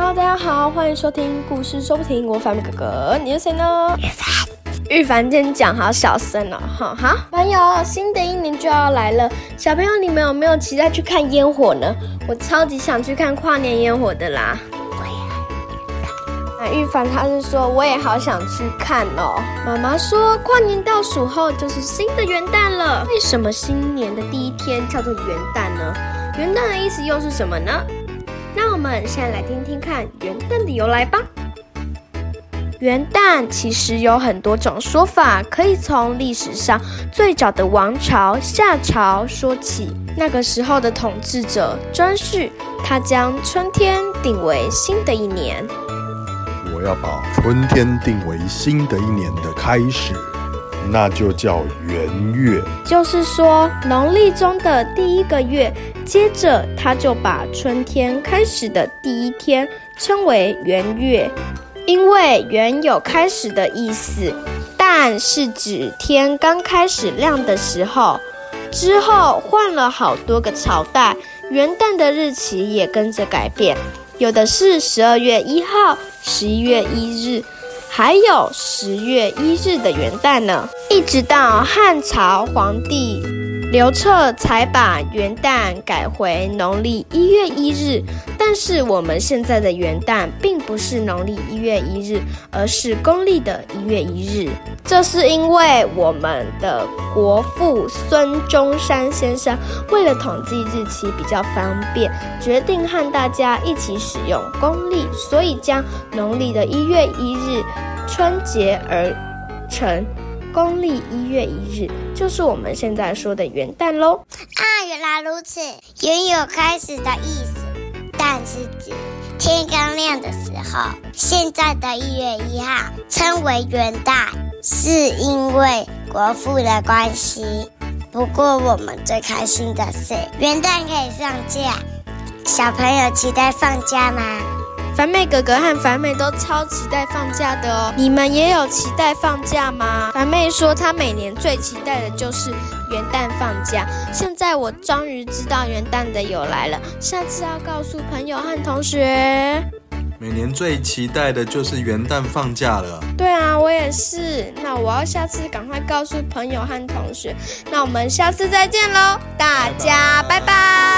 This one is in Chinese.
Hello，大家好，欢迎收听故事说不停。我反面哥哥，你是谁呢？玉凡。玉凡，今天讲好小声了，哈哈，朋友，新的一年就要来了，小朋友你们有没有期待去看烟火呢？我超级想去看跨年烟火的啦。那玉凡他是说我也好想去看哦。妈妈说跨年倒数后就是新的元旦了。为什么新年的第一天叫做元旦呢？元旦的意思又是什么呢？那我们现在来听听看元旦的由来吧。元旦其实有很多种说法，可以从历史上最早的王朝夏朝说起。那个时候的统治者颛顼，他将春天定为新的一年。我要把春天定为新的一年的开始，那就叫元月。就是说，农历中的第一个月，接着他就把春天开始的第一天称为元月，因为元有开始的意思，但是指天刚开始亮的时候。之后换了好多个朝代，元旦的日期也跟着改变。有的是十二月一号、十一月一日，还有十月一日的元旦呢。一直到汉朝皇帝刘彻才把元旦改回农历一月一日。但是我们现在的元旦并不是农历一月一日，而是公历的一月一日。这是因为我们的国父孙中山先生为了统计日期比较方便，决定和大家一起使用公历，所以将农历的一月一日春节而成公历一月一日，就是我们现在说的元旦喽。啊，原来如此，原有开始的意思。但是指天刚亮的时候，现在的一月一号称为元旦，是因为国父的关系。不过我们最开心的是元旦可以放假，小朋友期待放假吗？凡妹哥哥和凡妹都超期待放假的哦，你们也有期待放假吗？凡妹说她每年最期待的就是元旦放假。现在我终于知道元旦的由来了，下次要告诉朋友和同学。每年最期待的就是元旦放假了。对啊，我也是。那我要下次赶快告诉朋友和同学。那我们下次再见喽，大家拜拜。